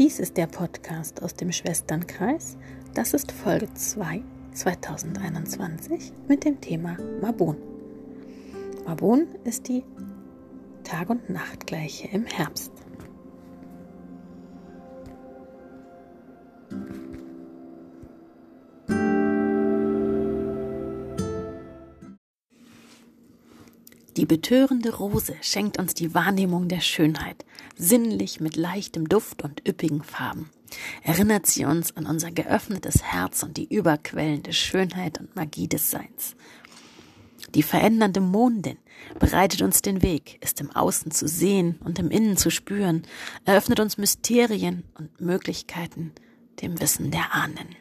Dies ist der Podcast aus dem Schwesternkreis. Das ist Folge 2 2021 mit dem Thema Mabon. Mabon ist die Tag- und Nachtgleiche im Herbst. Die betörende Rose schenkt uns die Wahrnehmung der Schönheit, sinnlich mit leichtem Duft und üppigen Farben. Erinnert sie uns an unser geöffnetes Herz und die überquellende Schönheit und Magie des Seins. Die verändernde Mondin bereitet uns den Weg, ist im Außen zu sehen und im Innen zu spüren, eröffnet uns Mysterien und Möglichkeiten dem Wissen der Ahnen.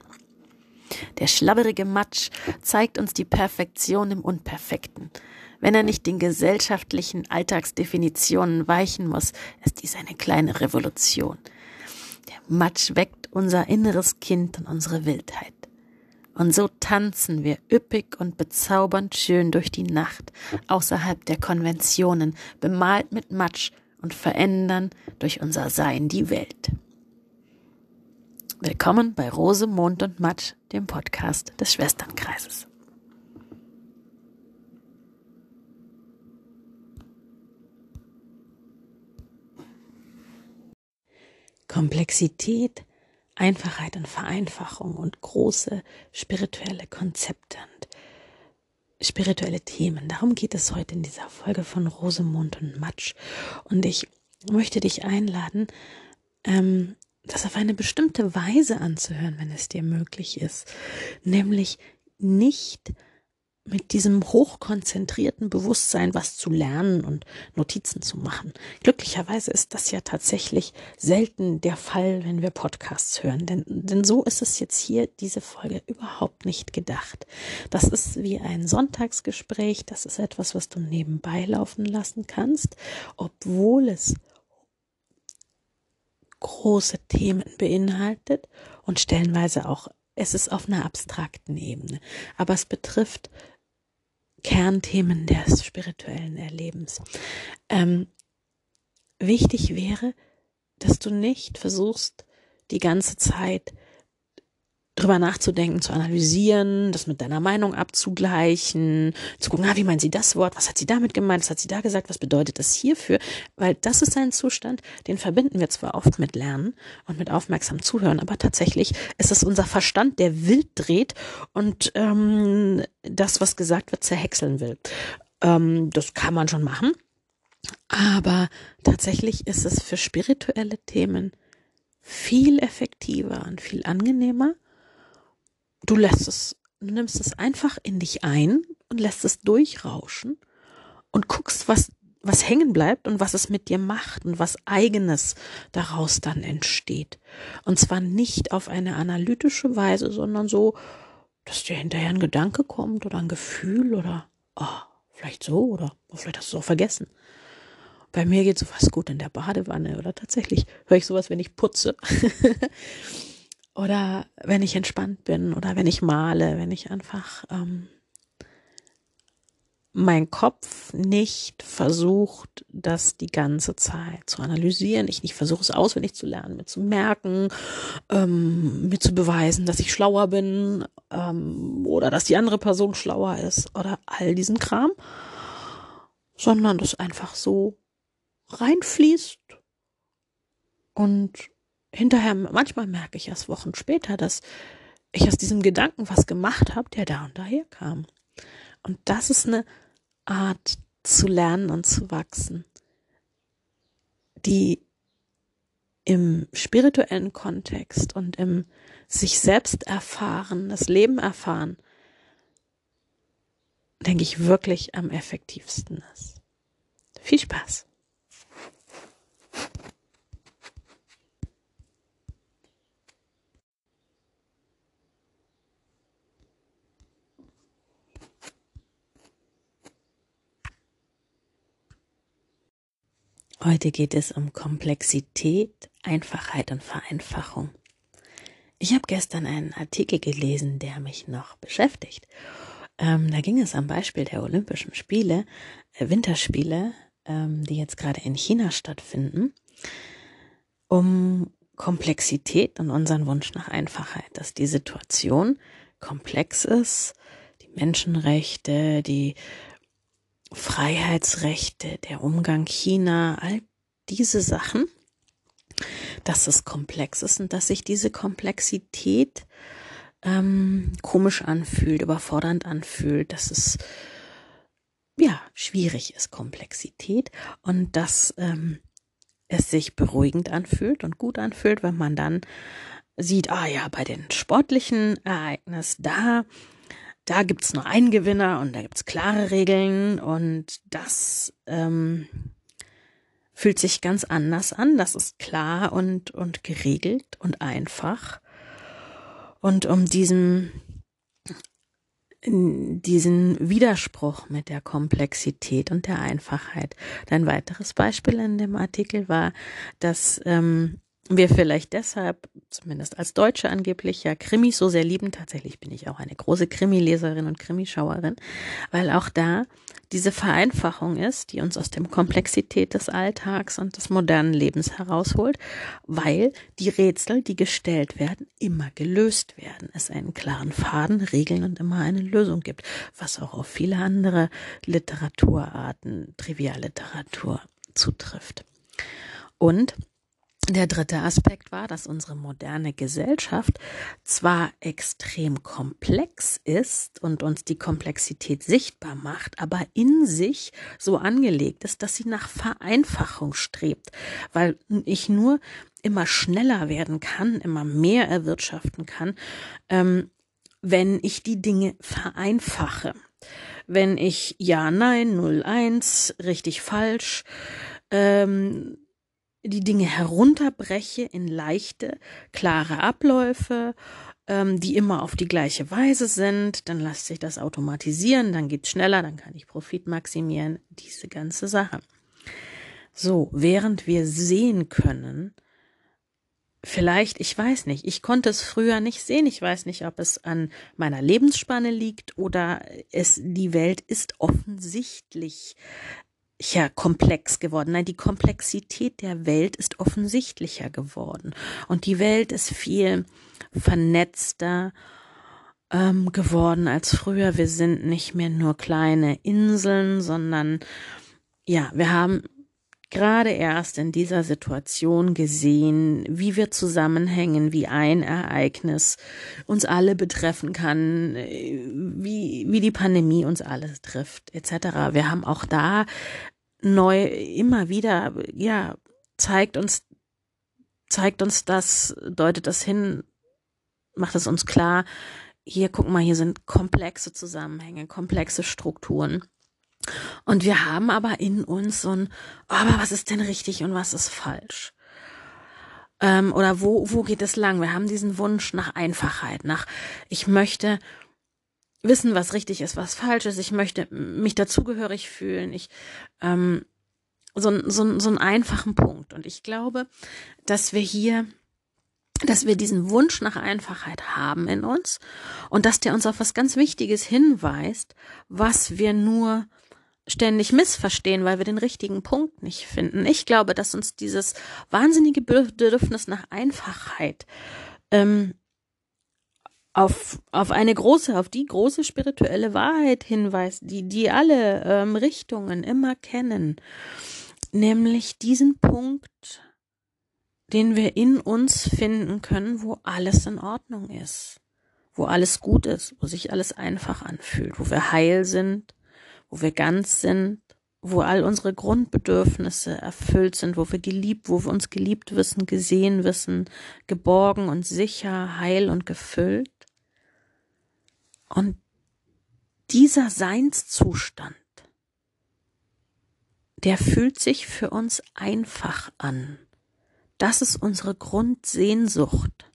Der schlabberige Matsch zeigt uns die Perfektion im Unperfekten, wenn er nicht den gesellschaftlichen Alltagsdefinitionen weichen muss, ist dies eine kleine Revolution. Der Matsch weckt unser inneres Kind und unsere Wildheit. Und so tanzen wir üppig und bezaubernd schön durch die Nacht, außerhalb der Konventionen, bemalt mit Matsch und verändern durch unser Sein die Welt. Willkommen bei Rose, Mond und Matsch, dem Podcast des Schwesternkreises. Komplexität, Einfachheit und Vereinfachung und große spirituelle Konzepte und spirituelle Themen. Darum geht es heute in dieser Folge von Rosemond und Matsch. Und ich möchte dich einladen, ähm, das auf eine bestimmte Weise anzuhören, wenn es dir möglich ist. Nämlich nicht mit diesem hochkonzentrierten Bewusstsein was zu lernen und Notizen zu machen. Glücklicherweise ist das ja tatsächlich selten der Fall, wenn wir Podcasts hören, denn, denn so ist es jetzt hier diese Folge überhaupt nicht gedacht. Das ist wie ein Sonntagsgespräch, das ist etwas, was du nebenbei laufen lassen kannst, obwohl es große Themen beinhaltet und stellenweise auch es ist auf einer abstrakten Ebene, aber es betrifft Kernthemen des spirituellen Erlebens. Ähm, wichtig wäre, dass du nicht versuchst, die ganze Zeit drüber nachzudenken, zu analysieren, das mit deiner Meinung abzugleichen, zu gucken, ah, wie meint sie das Wort, was hat sie damit gemeint, was hat sie da gesagt, was bedeutet das hierfür, weil das ist ein Zustand, den verbinden wir zwar oft mit Lernen und mit aufmerksam Zuhören, aber tatsächlich ist es unser Verstand, der wild dreht und ähm, das, was gesagt wird, zerhäckseln will. Ähm, das kann man schon machen, aber tatsächlich ist es für spirituelle Themen viel effektiver und viel angenehmer, du lässt es, du nimmst es einfach in dich ein und lässt es durchrauschen und guckst, was, was hängen bleibt und was es mit dir macht und was eigenes daraus dann entsteht. Und zwar nicht auf eine analytische Weise, sondern so, dass dir hinterher ein Gedanke kommt oder ein Gefühl oder, oh, vielleicht so oder oh, vielleicht hast du es auch vergessen. Bei mir geht sowas gut in der Badewanne oder tatsächlich höre ich sowas, wenn ich putze. Oder wenn ich entspannt bin oder wenn ich male, wenn ich einfach ähm, mein Kopf nicht versucht, das die ganze Zeit zu analysieren. Ich nicht versuche es auswendig zu lernen, mir zu merken, ähm, mir zu beweisen, dass ich schlauer bin ähm, oder dass die andere Person schlauer ist oder all diesen Kram, sondern das einfach so reinfließt und hinterher, manchmal merke ich erst Wochen später, dass ich aus diesem Gedanken was gemacht habe, der da und daher kam. Und das ist eine Art zu lernen und zu wachsen, die im spirituellen Kontext und im sich selbst erfahren, das Leben erfahren, denke ich, wirklich am effektivsten ist. Viel Spaß! Heute geht es um Komplexität, Einfachheit und Vereinfachung. Ich habe gestern einen Artikel gelesen, der mich noch beschäftigt. Ähm, da ging es am Beispiel der Olympischen Spiele, äh, Winterspiele, ähm, die jetzt gerade in China stattfinden, um Komplexität und unseren Wunsch nach Einfachheit, dass die Situation komplex ist, die Menschenrechte, die Freiheitsrechte, der Umgang China, all diese Sachen, dass es komplex ist und dass sich diese Komplexität ähm, komisch anfühlt, überfordernd anfühlt, dass es ja schwierig ist, Komplexität. Und dass ähm, es sich beruhigend anfühlt und gut anfühlt, wenn man dann sieht, ah ja, bei den sportlichen Ereignissen, da, da gibt's nur einen Gewinner und da gibt's klare Regeln und das ähm, fühlt sich ganz anders an. Das ist klar und, und geregelt und einfach. Und um diesen, diesen Widerspruch mit der Komplexität und der Einfachheit. Ein weiteres Beispiel in dem Artikel war, dass ähm, wir vielleicht deshalb, zumindest als Deutsche angeblich, ja Krimis so sehr lieben. Tatsächlich bin ich auch eine große Krimileserin und Krimischauerin, weil auch da diese Vereinfachung ist, die uns aus dem Komplexität des Alltags und des modernen Lebens herausholt, weil die Rätsel, die gestellt werden, immer gelöst werden. Es einen klaren Faden, Regeln und immer eine Lösung gibt, was auch auf viele andere Literaturarten, Trivialliteratur zutrifft. Und der dritte Aspekt war, dass unsere moderne Gesellschaft zwar extrem komplex ist und uns die Komplexität sichtbar macht, aber in sich so angelegt ist, dass sie nach Vereinfachung strebt, weil ich nur immer schneller werden kann, immer mehr erwirtschaften kann, ähm, wenn ich die Dinge vereinfache. Wenn ich ja, nein, 0, 1, richtig, falsch, ähm, die Dinge herunterbreche in leichte, klare Abläufe, ähm, die immer auf die gleiche Weise sind, dann lässt sich das automatisieren, dann geht's schneller, dann kann ich Profit maximieren, diese ganze Sache. So, während wir sehen können, vielleicht, ich weiß nicht, ich konnte es früher nicht sehen, ich weiß nicht, ob es an meiner Lebensspanne liegt oder es, die Welt ist offensichtlich ja komplex geworden. Nein, die Komplexität der Welt ist offensichtlicher geworden. Und die Welt ist viel vernetzter ähm, geworden als früher. Wir sind nicht mehr nur kleine Inseln, sondern ja, wir haben gerade erst in dieser Situation gesehen, wie wir zusammenhängen, wie ein Ereignis uns alle betreffen kann, wie, wie die Pandemie uns alles trifft, etc. Wir haben auch da neu immer wieder, ja, zeigt uns, zeigt uns das, deutet das hin, macht es uns klar, hier, guck mal, hier sind komplexe Zusammenhänge, komplexe Strukturen. Und wir haben aber in uns so ein, oh, aber was ist denn richtig und was ist falsch? Ähm, oder wo, wo geht es lang? Wir haben diesen Wunsch nach Einfachheit, nach, ich möchte wissen, was richtig ist, was falsch ist. Ich möchte mich dazugehörig fühlen. Ich, ähm, so, so, so einen einfachen Punkt. Und ich glaube, dass wir hier dass wir diesen Wunsch nach Einfachheit haben in uns und dass der uns auf was ganz Wichtiges hinweist, was wir nur ständig missverstehen, weil wir den richtigen Punkt nicht finden. Ich glaube, dass uns dieses wahnsinnige Bedürfnis nach Einfachheit ähm, auf, auf eine große, auf die große spirituelle Wahrheit hinweist, die, die alle ähm, Richtungen immer kennen. Nämlich diesen Punkt, den wir in uns finden können, wo alles in Ordnung ist, wo alles gut ist, wo sich alles einfach anfühlt, wo wir heil sind, wo wir ganz sind, wo all unsere Grundbedürfnisse erfüllt sind, wo wir geliebt, wo wir uns geliebt wissen, gesehen wissen, geborgen und sicher, heil und gefüllt. Und dieser Seinszustand, der fühlt sich für uns einfach an. Das ist unsere Grundsehnsucht,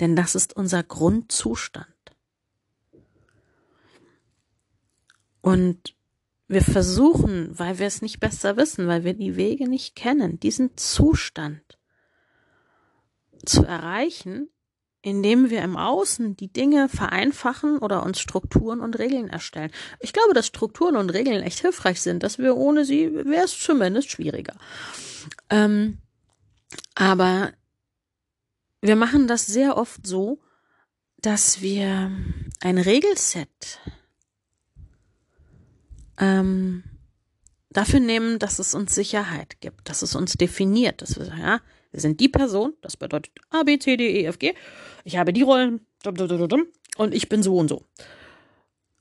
denn das ist unser Grundzustand. Und wir versuchen, weil wir es nicht besser wissen, weil wir die Wege nicht kennen, diesen Zustand zu erreichen, indem wir im Außen die Dinge vereinfachen oder uns Strukturen und Regeln erstellen. Ich glaube, dass Strukturen und Regeln echt hilfreich sind, dass wir ohne sie wäre es zumindest schwieriger. Ähm, aber wir machen das sehr oft so, dass wir ein Regelset ähm, dafür nehmen, dass es uns Sicherheit gibt, dass es uns definiert, dass wir sagen, ja, wir sind die Person, das bedeutet A, B, C, D, E, F, G. Ich habe die Rollen und ich bin so und so.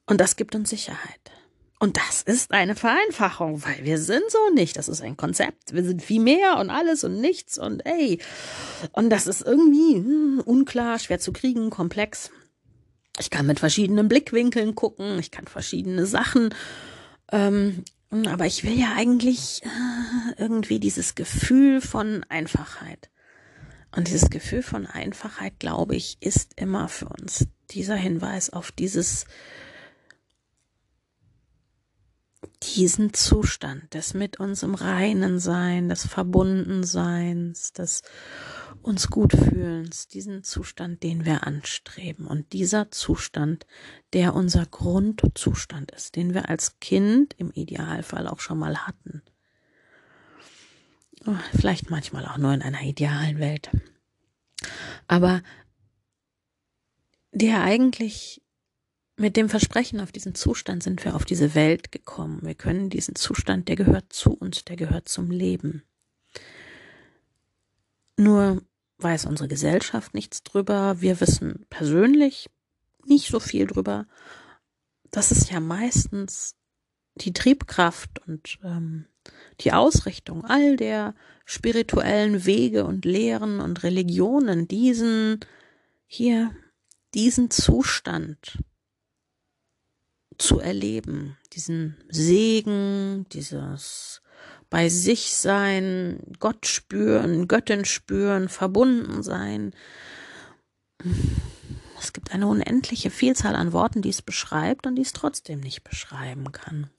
Und das gibt uns Sicherheit. Und das ist eine Vereinfachung, weil wir sind so nicht. Das ist ein Konzept. Wir sind viel mehr und alles und nichts und ey. Und das ist irgendwie hm, unklar, schwer zu kriegen, komplex. Ich kann mit verschiedenen Blickwinkeln gucken, ich kann verschiedene Sachen. Ähm, aber ich will ja eigentlich äh, irgendwie dieses Gefühl von Einfachheit. Und dieses Gefühl von Einfachheit, glaube ich, ist immer für uns dieser Hinweis auf dieses diesen Zustand des mit uns im Reinen Sein, des Verbundenseins, des uns gut fühlens, diesen Zustand, den wir anstreben. Und dieser Zustand, der unser Grundzustand ist, den wir als Kind im Idealfall auch schon mal hatten. Oh, vielleicht manchmal auch nur in einer idealen Welt. Aber der eigentlich mit dem Versprechen auf diesen Zustand sind wir auf diese Welt gekommen. Wir können diesen Zustand, der gehört zu uns, der gehört zum Leben. Nur weiß unsere Gesellschaft nichts drüber. Wir wissen persönlich nicht so viel drüber. Das ist ja meistens die Triebkraft und ähm, die Ausrichtung all der spirituellen Wege und Lehren und Religionen, diesen hier, diesen Zustand zu erleben, diesen Segen, dieses bei sich sein, Gott spüren, Göttin spüren, verbunden sein. Es gibt eine unendliche Vielzahl an Worten, die es beschreibt und die es trotzdem nicht beschreiben kann.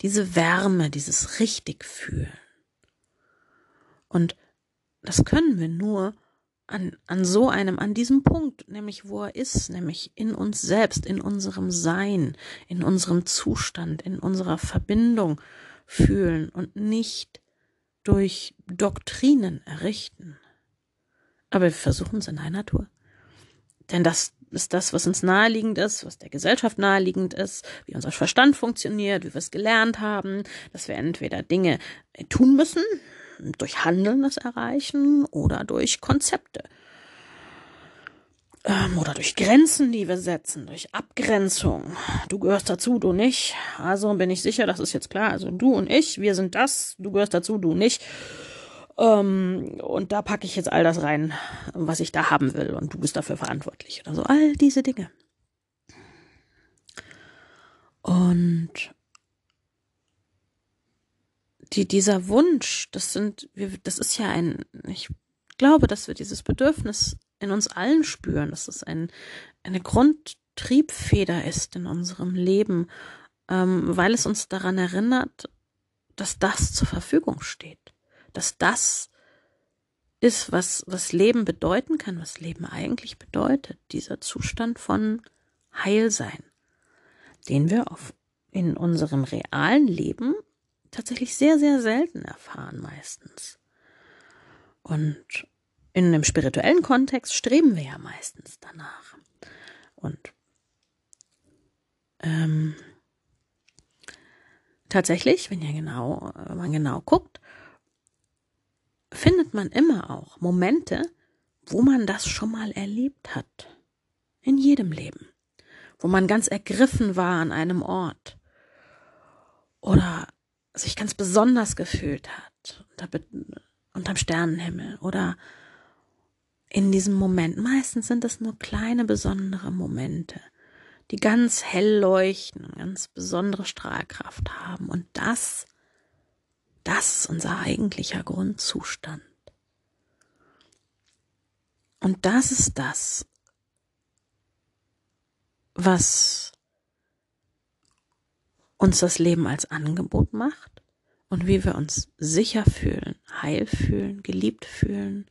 Diese Wärme, dieses richtig fühlen. Und das können wir nur, an, an so einem, an diesem Punkt, nämlich wo er ist, nämlich in uns selbst, in unserem Sein, in unserem Zustand, in unserer Verbindung fühlen und nicht durch Doktrinen errichten. Aber wir versuchen es in einer Tour. Denn das ist das, was uns naheliegend ist, was der Gesellschaft naheliegend ist, wie unser Verstand funktioniert, wie wir es gelernt haben, dass wir entweder Dinge tun müssen, durch Handeln das erreichen oder durch Konzepte. Ähm, oder durch Grenzen, die wir setzen, durch Abgrenzung. Du gehörst dazu, du nicht. Also bin ich sicher, das ist jetzt klar. Also du und ich, wir sind das, du gehörst dazu, du nicht. Ähm, und da packe ich jetzt all das rein, was ich da haben will. Und du bist dafür verantwortlich oder so. All diese Dinge. Und die, dieser Wunsch, das sind, das ist ja ein, ich glaube, dass wir dieses Bedürfnis in uns allen spüren, dass es ein, eine Grundtriebfeder ist in unserem Leben, ähm, weil es uns daran erinnert, dass das zur Verfügung steht, dass das ist, was, was Leben bedeuten kann, was Leben eigentlich bedeutet, dieser Zustand von Heilsein, den wir auf, in unserem realen Leben tatsächlich sehr, sehr selten erfahren meistens. Und in einem spirituellen Kontext streben wir ja meistens danach. Und ähm, tatsächlich, wenn ihr genau, wenn man genau guckt, findet man immer auch Momente, wo man das schon mal erlebt hat. In jedem Leben. Wo man ganz ergriffen war an einem Ort. Oder sich ganz besonders gefühlt hat unter, unterm Sternenhimmel oder in diesem Moment. Meistens sind es nur kleine besondere Momente, die ganz hell leuchten und ganz besondere Strahlkraft haben. Und das, das ist unser eigentlicher Grundzustand. Und das ist das, was uns das Leben als Angebot macht und wie wir uns sicher fühlen, heil fühlen, geliebt fühlen,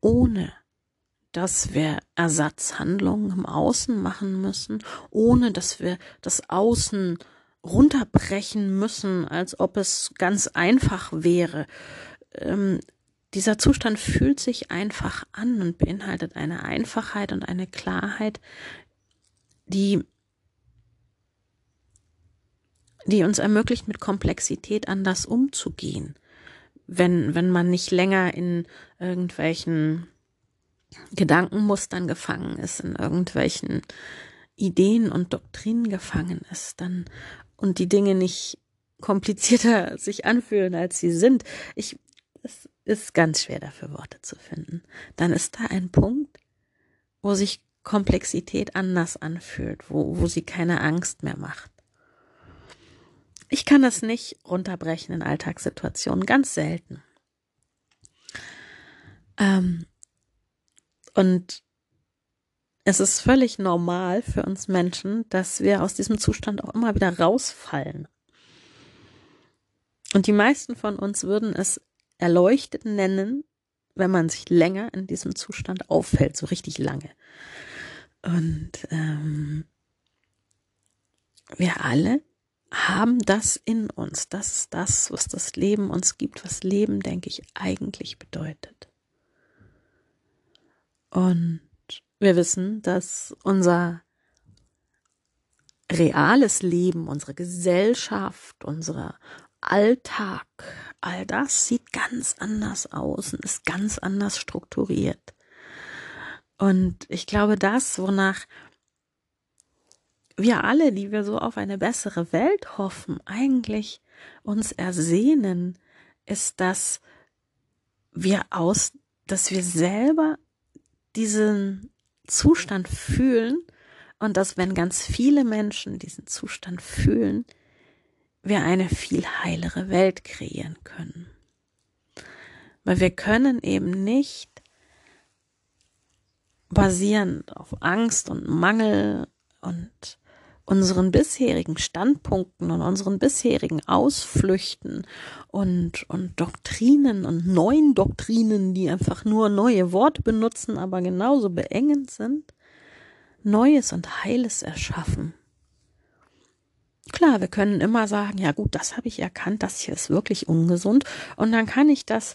ohne dass wir Ersatzhandlungen im Außen machen müssen, ohne dass wir das Außen runterbrechen müssen, als ob es ganz einfach wäre. Ähm, dieser Zustand fühlt sich einfach an und beinhaltet eine Einfachheit und eine Klarheit, die, die uns ermöglicht, mit Komplexität anders umzugehen. Wenn, wenn man nicht länger in irgendwelchen Gedankenmustern gefangen ist, in irgendwelchen Ideen und Doktrinen gefangen ist, dann und die Dinge nicht komplizierter sich anfühlen, als sie sind. Ich, es ist ganz schwer dafür Worte zu finden. Dann ist da ein Punkt, wo sich Komplexität anders anfühlt, wo, wo sie keine Angst mehr macht. Ich kann das nicht runterbrechen in Alltagssituationen, ganz selten. Ähm, und es ist völlig normal für uns Menschen, dass wir aus diesem Zustand auch immer wieder rausfallen. Und die meisten von uns würden es erleuchtet nennen, wenn man sich länger in diesem Zustand auffällt, so richtig lange. Und ähm, wir alle haben das in uns. Das ist das, was das Leben uns gibt, was Leben, denke ich, eigentlich bedeutet. Und wir wissen, dass unser reales Leben, unsere Gesellschaft, unser Alltag, all das sieht ganz anders aus und ist ganz anders strukturiert. Und ich glaube, das, wonach wir alle, die wir so auf eine bessere Welt hoffen, eigentlich uns ersehnen, ist, dass wir aus, dass wir selber diesen Zustand fühlen und dass wenn ganz viele Menschen diesen Zustand fühlen, wir eine viel heilere Welt kreieren können. Weil wir können eben nicht basierend auf Angst und Mangel und unseren bisherigen Standpunkten und unseren bisherigen Ausflüchten und, und Doktrinen und neuen Doktrinen, die einfach nur neue Worte benutzen, aber genauso beengend sind, Neues und Heiles erschaffen. Klar, wir können immer sagen, ja gut, das habe ich erkannt, das hier ist wirklich ungesund und dann kann ich das,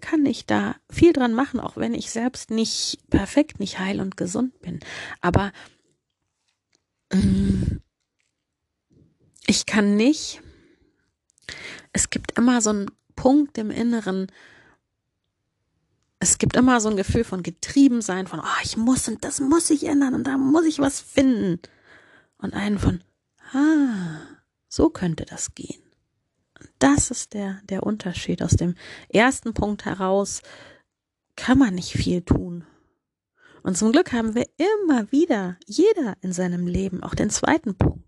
kann ich da viel dran machen, auch wenn ich selbst nicht perfekt, nicht heil und gesund bin. Aber ich kann nicht, es gibt immer so einen Punkt im Inneren, es gibt immer so ein Gefühl von getrieben sein, von, oh, ich muss und das muss ich ändern und da muss ich was finden. Und einen von, ah, so könnte das gehen. Das ist der, der Unterschied. Aus dem ersten Punkt heraus kann man nicht viel tun. Und zum Glück haben wir immer wieder, jeder in seinem Leben, auch den zweiten Punkt.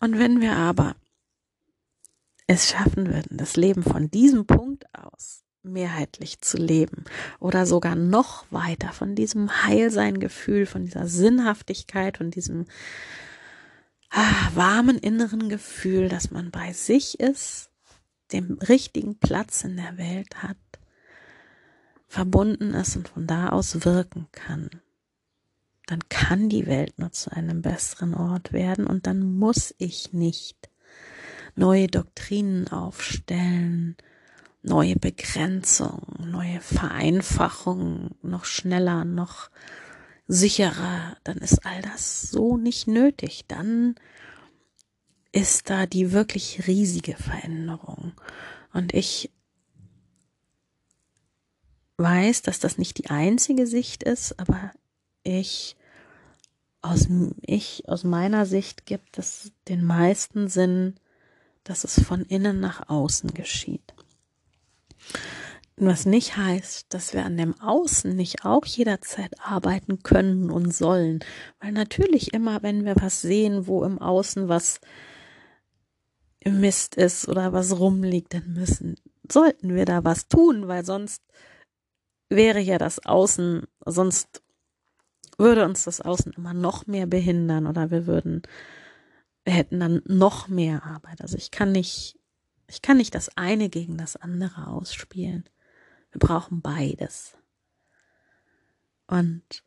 Und wenn wir aber es schaffen würden, das Leben von diesem Punkt aus mehrheitlich zu leben oder sogar noch weiter von diesem Heilseingefühl, von dieser Sinnhaftigkeit, von diesem ah, warmen inneren Gefühl, dass man bei sich ist, dem richtigen Platz in der Welt hat, verbunden ist und von da aus wirken kann dann kann die Welt nur zu einem besseren Ort werden und dann muss ich nicht neue Doktrinen aufstellen, neue Begrenzungen, neue Vereinfachungen, noch schneller, noch sicherer, dann ist all das so nicht nötig. Dann ist da die wirklich riesige Veränderung. Und ich weiß, dass das nicht die einzige Sicht ist, aber ich aus, ich, aus meiner Sicht gibt es den meisten Sinn, dass es von innen nach außen geschieht. Was nicht heißt, dass wir an dem Außen nicht auch jederzeit arbeiten können und sollen. Weil natürlich immer, wenn wir was sehen, wo im Außen was im Mist ist oder was rumliegt, dann müssen, sollten wir da was tun, weil sonst wäre ja das Außen, sonst würde uns das Außen immer noch mehr behindern oder wir würden, wir hätten dann noch mehr Arbeit. Also ich kann nicht, ich kann nicht das eine gegen das andere ausspielen. Wir brauchen beides. Und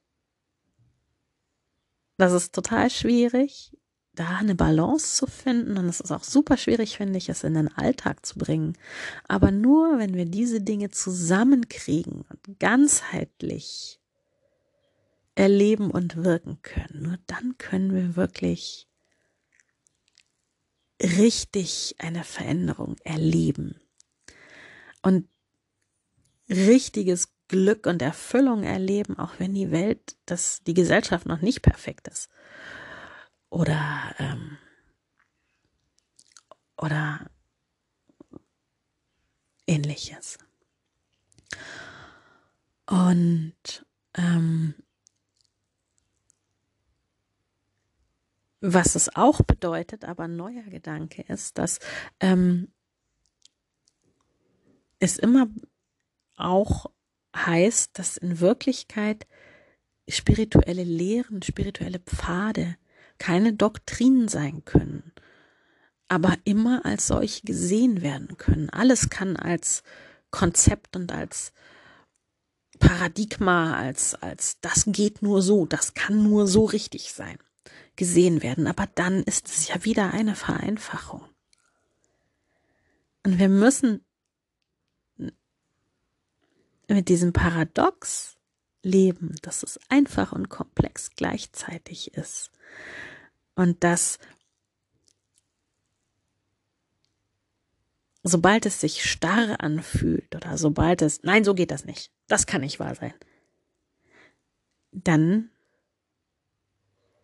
das ist total schwierig. Da eine Balance zu finden und es ist auch super schwierig, finde ich, es in den Alltag zu bringen. Aber nur wenn wir diese Dinge zusammenkriegen und ganzheitlich erleben und wirken können, nur dann können wir wirklich richtig eine Veränderung erleben und richtiges Glück und Erfüllung erleben, auch wenn die Welt, dass die Gesellschaft noch nicht perfekt ist. Oder, ähm, oder ähnliches. Und ähm, was es auch bedeutet, aber ein neuer Gedanke ist, dass ähm, es immer auch heißt, dass in Wirklichkeit spirituelle Lehren, spirituelle Pfade keine Doktrinen sein können, aber immer als solche gesehen werden können. Alles kann als Konzept und als Paradigma, als, als das geht nur so, das kann nur so richtig sein, gesehen werden. Aber dann ist es ja wieder eine Vereinfachung. Und wir müssen mit diesem Paradox leben, dass es einfach und komplex gleichzeitig ist. Und dass sobald es sich starr anfühlt oder sobald es, nein, so geht das nicht, das kann nicht wahr sein, dann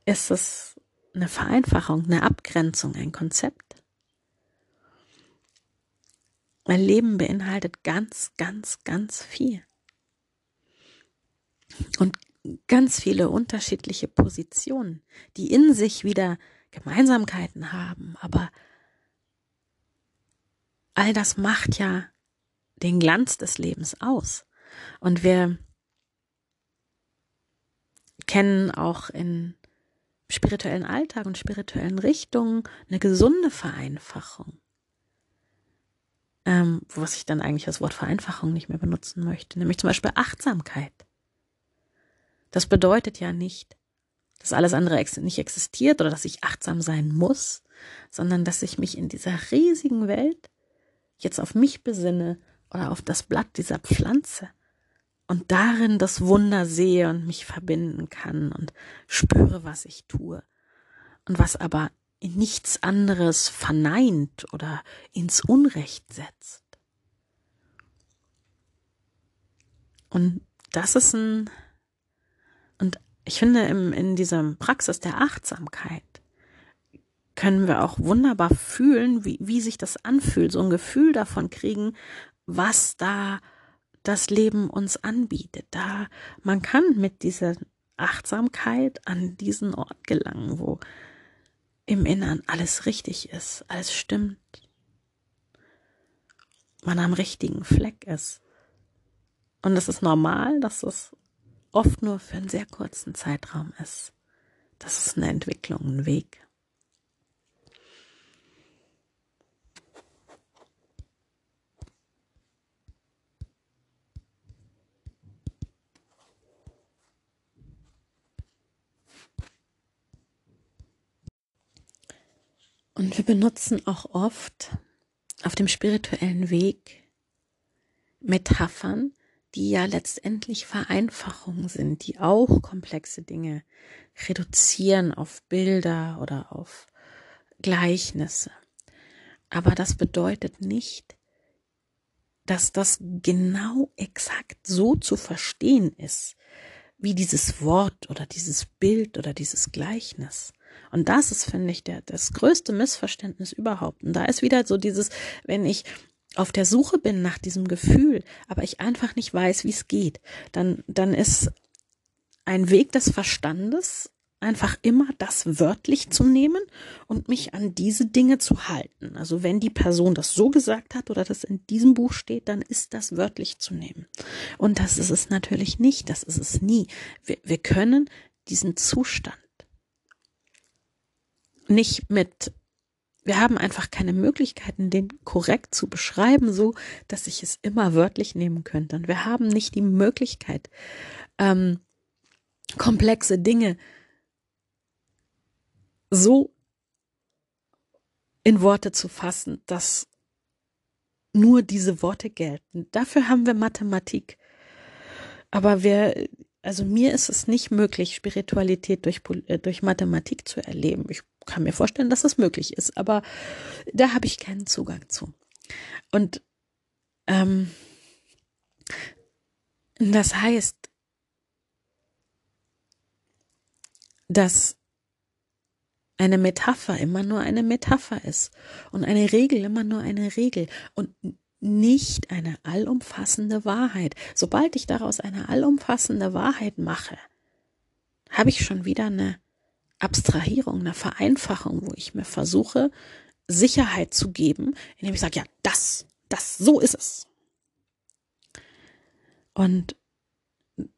ist es eine Vereinfachung, eine Abgrenzung, ein Konzept. Mein Leben beinhaltet ganz, ganz, ganz viel. Und ganz viele unterschiedliche Positionen, die in sich wieder Gemeinsamkeiten haben, aber all das macht ja den Glanz des Lebens aus. Und wir kennen auch in spirituellen Alltag und spirituellen Richtungen eine gesunde Vereinfachung ähm, was ich dann eigentlich das Wort Vereinfachung nicht mehr benutzen möchte, nämlich zum Beispiel Achtsamkeit. Das bedeutet ja nicht, dass alles andere nicht existiert oder dass ich achtsam sein muss, sondern dass ich mich in dieser riesigen Welt jetzt auf mich besinne oder auf das Blatt dieser Pflanze und darin das Wunder sehe und mich verbinden kann und spüre, was ich tue. Und was aber in nichts anderes verneint oder ins Unrecht setzt. Und das ist ein, ich finde, im, in dieser Praxis der Achtsamkeit können wir auch wunderbar fühlen, wie, wie sich das anfühlt, so ein Gefühl davon kriegen, was da das Leben uns anbietet. Da man kann mit dieser Achtsamkeit an diesen Ort gelangen, wo im Innern alles richtig ist, alles stimmt, man am richtigen Fleck ist. Und es ist normal, dass es oft nur für einen sehr kurzen Zeitraum ist. Das ist eine Entwicklung, ein Weg. Und wir benutzen auch oft auf dem spirituellen Weg Metaphern, die ja letztendlich Vereinfachungen sind, die auch komplexe Dinge reduzieren auf Bilder oder auf Gleichnisse. Aber das bedeutet nicht, dass das genau exakt so zu verstehen ist, wie dieses Wort oder dieses Bild oder dieses Gleichnis. Und das ist, finde ich, der, das größte Missverständnis überhaupt. Und da ist wieder so dieses, wenn ich auf der Suche bin nach diesem Gefühl, aber ich einfach nicht weiß, wie es geht, dann, dann ist ein Weg des Verstandes einfach immer das wörtlich zu nehmen und mich an diese Dinge zu halten. Also wenn die Person das so gesagt hat oder das in diesem Buch steht, dann ist das wörtlich zu nehmen. Und das ist es natürlich nicht, das ist es nie. Wir, wir können diesen Zustand nicht mit, wir haben einfach keine Möglichkeiten, den korrekt zu beschreiben, so dass ich es immer wörtlich nehmen könnte. Und wir haben nicht die Möglichkeit, ähm, komplexe Dinge so in Worte zu fassen, dass nur diese Worte gelten. Dafür haben wir Mathematik. Aber wir, also mir ist es nicht möglich, Spiritualität durch, äh, durch Mathematik zu erleben. Ich kann mir vorstellen, dass es möglich ist, aber da habe ich keinen Zugang zu. Und ähm, das heißt, dass eine Metapher immer nur eine Metapher ist und eine Regel immer nur eine Regel und nicht eine allumfassende Wahrheit. Sobald ich daraus eine allumfassende Wahrheit mache, habe ich schon wieder eine Abstrahierung, eine Vereinfachung, wo ich mir versuche, Sicherheit zu geben, indem ich sage, ja, das, das, so ist es. Und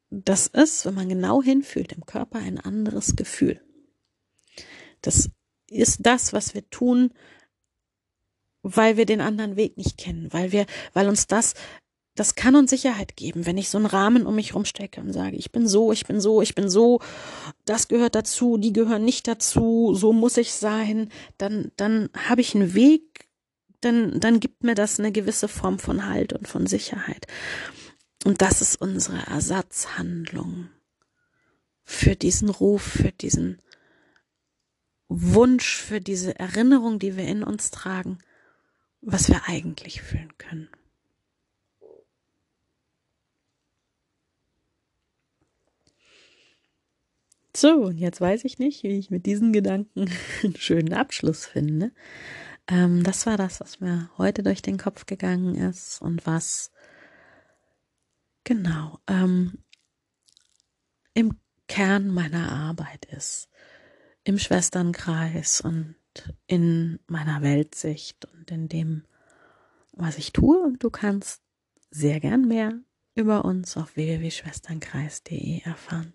das ist, wenn man genau hinfühlt, im Körper ein anderes Gefühl. Das ist das, was wir tun, weil wir den anderen Weg nicht kennen, weil wir, weil uns das, das kann uns Sicherheit geben, wenn ich so einen Rahmen um mich rumstecke und sage, ich bin so, ich bin so, ich bin so, das gehört dazu, die gehören nicht dazu, so muss ich sein, dann, dann habe ich einen Weg, dann, dann gibt mir das eine gewisse Form von Halt und von Sicherheit. Und das ist unsere Ersatzhandlung für diesen Ruf, für diesen Wunsch, für diese Erinnerung, die wir in uns tragen, was wir eigentlich fühlen können. So, und jetzt weiß ich nicht, wie ich mit diesen Gedanken einen schönen Abschluss finde. Ähm, das war das, was mir heute durch den Kopf gegangen ist und was genau ähm, im Kern meiner Arbeit ist im Schwesternkreis und in meiner Weltsicht und in dem, was ich tue. Und du kannst sehr gern mehr über uns auf www.schwesternkreis.de erfahren.